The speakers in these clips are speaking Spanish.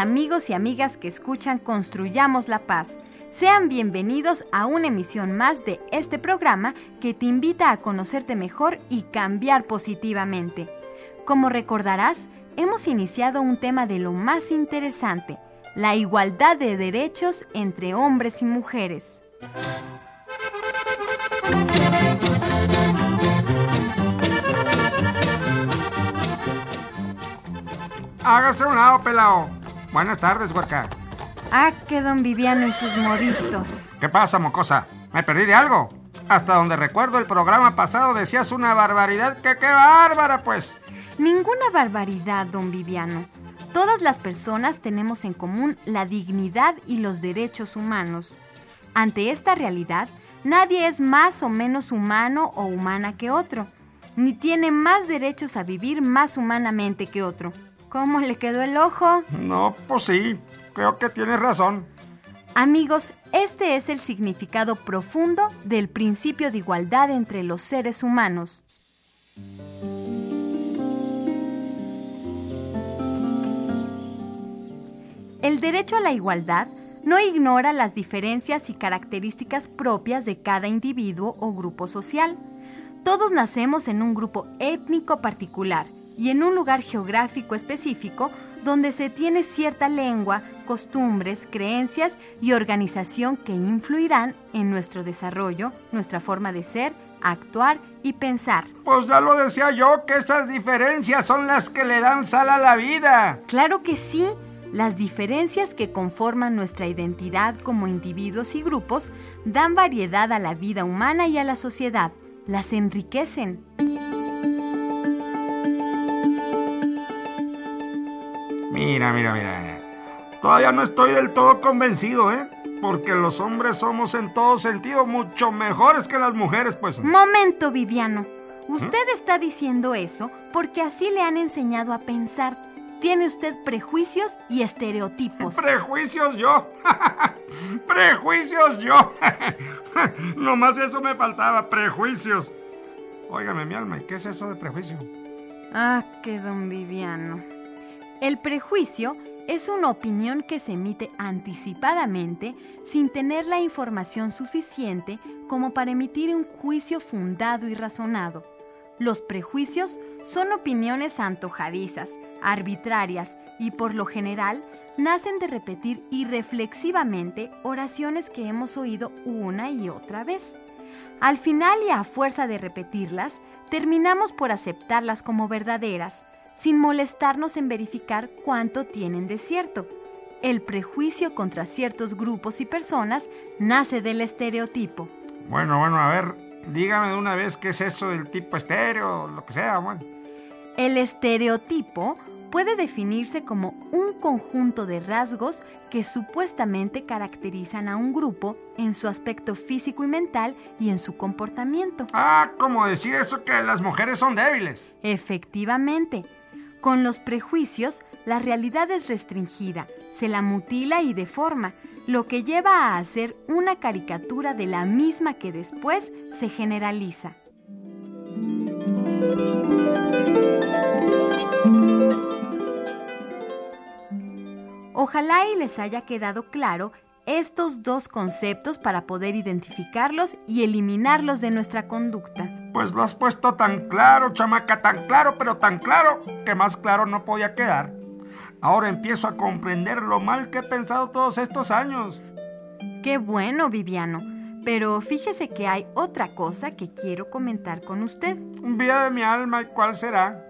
Amigos y amigas que escuchan Construyamos la Paz, sean bienvenidos a una emisión más de este programa que te invita a conocerte mejor y cambiar positivamente. Como recordarás, hemos iniciado un tema de lo más interesante, la igualdad de derechos entre hombres y mujeres. Hágase un lado, pelao. Buenas tardes, huerca. Ah, que don Viviano y sus moritos. ¿Qué pasa, mocosa? ¿Me perdí de algo? Hasta donde recuerdo el programa pasado decías una barbaridad. ¡Que qué bárbara, pues! Ninguna barbaridad, don Viviano. Todas las personas tenemos en común la dignidad y los derechos humanos. Ante esta realidad, nadie es más o menos humano o humana que otro, ni tiene más derechos a vivir más humanamente que otro. ¿Cómo le quedó el ojo? No, pues sí, creo que tienes razón. Amigos, este es el significado profundo del principio de igualdad entre los seres humanos. El derecho a la igualdad no ignora las diferencias y características propias de cada individuo o grupo social. Todos nacemos en un grupo étnico particular y en un lugar geográfico específico donde se tiene cierta lengua, costumbres, creencias y organización que influirán en nuestro desarrollo, nuestra forma de ser, actuar y pensar. Pues ya lo decía yo, que esas diferencias son las que le dan sal a la vida. Claro que sí. Las diferencias que conforman nuestra identidad como individuos y grupos dan variedad a la vida humana y a la sociedad. Las enriquecen. Mira, mira, mira. Todavía no estoy del todo convencido, ¿eh? Porque los hombres somos en todo sentido mucho mejores que las mujeres, pues. Momento, Viviano. Usted está diciendo eso porque así le han enseñado a pensar. Tiene usted prejuicios y estereotipos. Prejuicios yo. prejuicios yo. Nomás eso me faltaba, prejuicios. Óigame, mi alma, ¿y qué es eso de prejuicio? Ah, que don Viviano. El prejuicio es una opinión que se emite anticipadamente sin tener la información suficiente como para emitir un juicio fundado y razonado. Los prejuicios son opiniones antojadizas, arbitrarias y por lo general nacen de repetir irreflexivamente oraciones que hemos oído una y otra vez. Al final y a fuerza de repetirlas, terminamos por aceptarlas como verdaderas, sin molestarnos en verificar cuánto tienen de cierto. El prejuicio contra ciertos grupos y personas nace del estereotipo. Bueno, bueno, a ver, dígame de una vez qué es eso del tipo estéreo, lo que sea, bueno. El estereotipo puede definirse como un conjunto de rasgos que supuestamente caracterizan a un grupo en su aspecto físico y mental y en su comportamiento. Ah, como decir eso que las mujeres son débiles. Efectivamente. Con los prejuicios, la realidad es restringida, se la mutila y deforma, lo que lleva a hacer una caricatura de la misma que después se generaliza. Ojalá y les haya quedado claro estos dos conceptos para poder identificarlos y eliminarlos de nuestra conducta. Pues lo has puesto tan claro, chamaca, tan claro, pero tan claro, que más claro no podía quedar. Ahora empiezo a comprender lo mal que he pensado todos estos años. Qué bueno, Viviano. Pero fíjese que hay otra cosa que quiero comentar con usted. Día de mi alma, ¿y cuál será?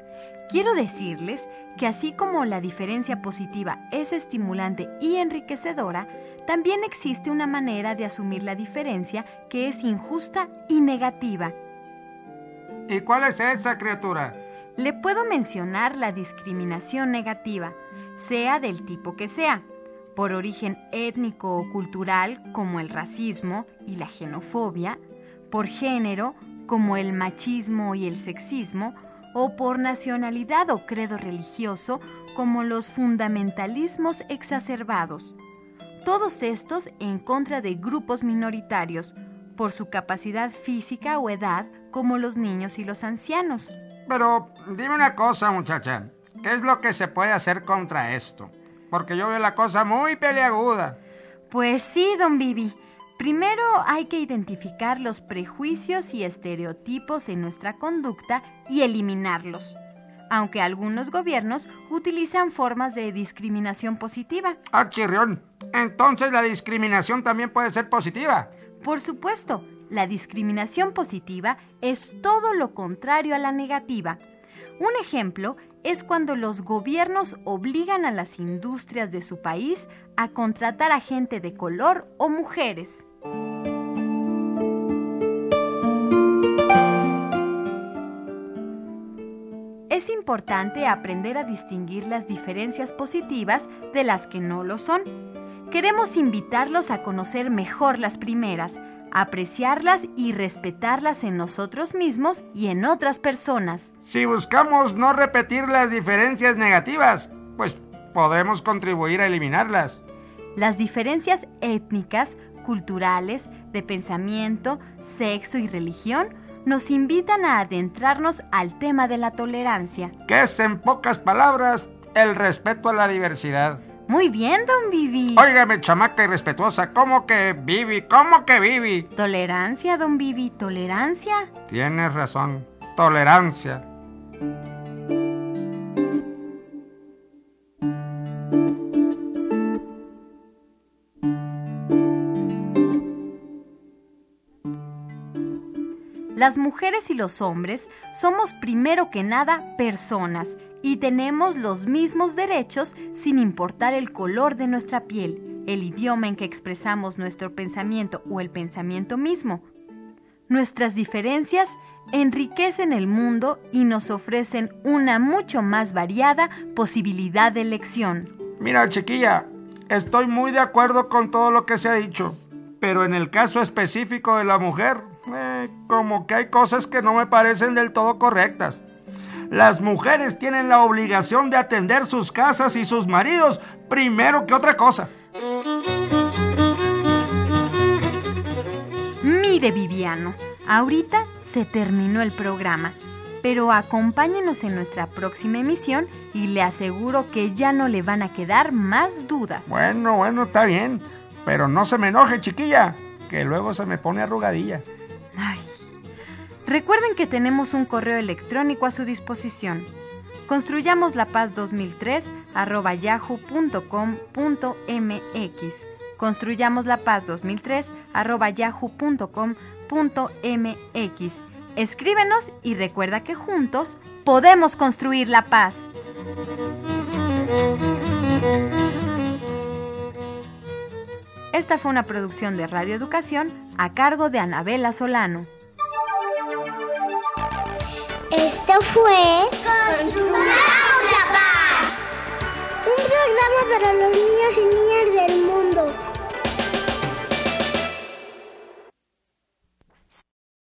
Quiero decirles que así como la diferencia positiva es estimulante y enriquecedora, también existe una manera de asumir la diferencia que es injusta y negativa. ¿Y cuál es esa criatura? Le puedo mencionar la discriminación negativa, sea del tipo que sea, por origen étnico o cultural como el racismo y la xenofobia, por género como el machismo y el sexismo, o por nacionalidad o credo religioso como los fundamentalismos exacerbados. Todos estos en contra de grupos minoritarios, por su capacidad física o edad como los niños y los ancianos. Pero dime una cosa, muchacha. ¿Qué es lo que se puede hacer contra esto? Porque yo veo la cosa muy peleaguda. Pues sí, don Bibi. Primero hay que identificar los prejuicios y estereotipos en nuestra conducta y eliminarlos, aunque algunos gobiernos utilizan formas de discriminación positiva. Ah, chirrión. Entonces la discriminación también puede ser positiva. Por supuesto, la discriminación positiva es todo lo contrario a la negativa. Un ejemplo es cuando los gobiernos obligan a las industrias de su país a contratar a gente de color o mujeres. Es importante aprender a distinguir las diferencias positivas de las que no lo son. Queremos invitarlos a conocer mejor las primeras, apreciarlas y respetarlas en nosotros mismos y en otras personas. Si buscamos no repetir las diferencias negativas, pues podemos contribuir a eliminarlas. Las diferencias étnicas culturales, de pensamiento, sexo y religión, nos invitan a adentrarnos al tema de la tolerancia. Que es, en pocas palabras, el respeto a la diversidad. Muy bien, don Vivi. Óigame, chamaca irrespetuosa, ¿cómo que Vivi? ¿Cómo que Vivi? Tolerancia, don Vivi, tolerancia. Tienes razón, tolerancia. Las mujeres y los hombres somos primero que nada personas y tenemos los mismos derechos sin importar el color de nuestra piel, el idioma en que expresamos nuestro pensamiento o el pensamiento mismo. Nuestras diferencias enriquecen el mundo y nos ofrecen una mucho más variada posibilidad de elección. Mira, chiquilla, estoy muy de acuerdo con todo lo que se ha dicho, pero en el caso específico de la mujer, eh, como que hay cosas que no me parecen del todo correctas. Las mujeres tienen la obligación de atender sus casas y sus maridos primero que otra cosa. Mire, Viviano, ahorita se terminó el programa, pero acompáñenos en nuestra próxima emisión y le aseguro que ya no le van a quedar más dudas. Bueno, bueno, está bien, pero no se me enoje, chiquilla, que luego se me pone arrugadilla. Recuerden que tenemos un correo electrónico a su disposición. Construyamos la paz 2003 arroba yahoo.com.mx. Construyamos la paz 2003 arroba yahoo.com.mx. Escríbenos y recuerda que juntos podemos construir la paz. Esta fue una producción de Radio Educación a cargo de Anabela Solano. Esto fue Construyamos la Paz, un programa para los niños y niñas del mundo.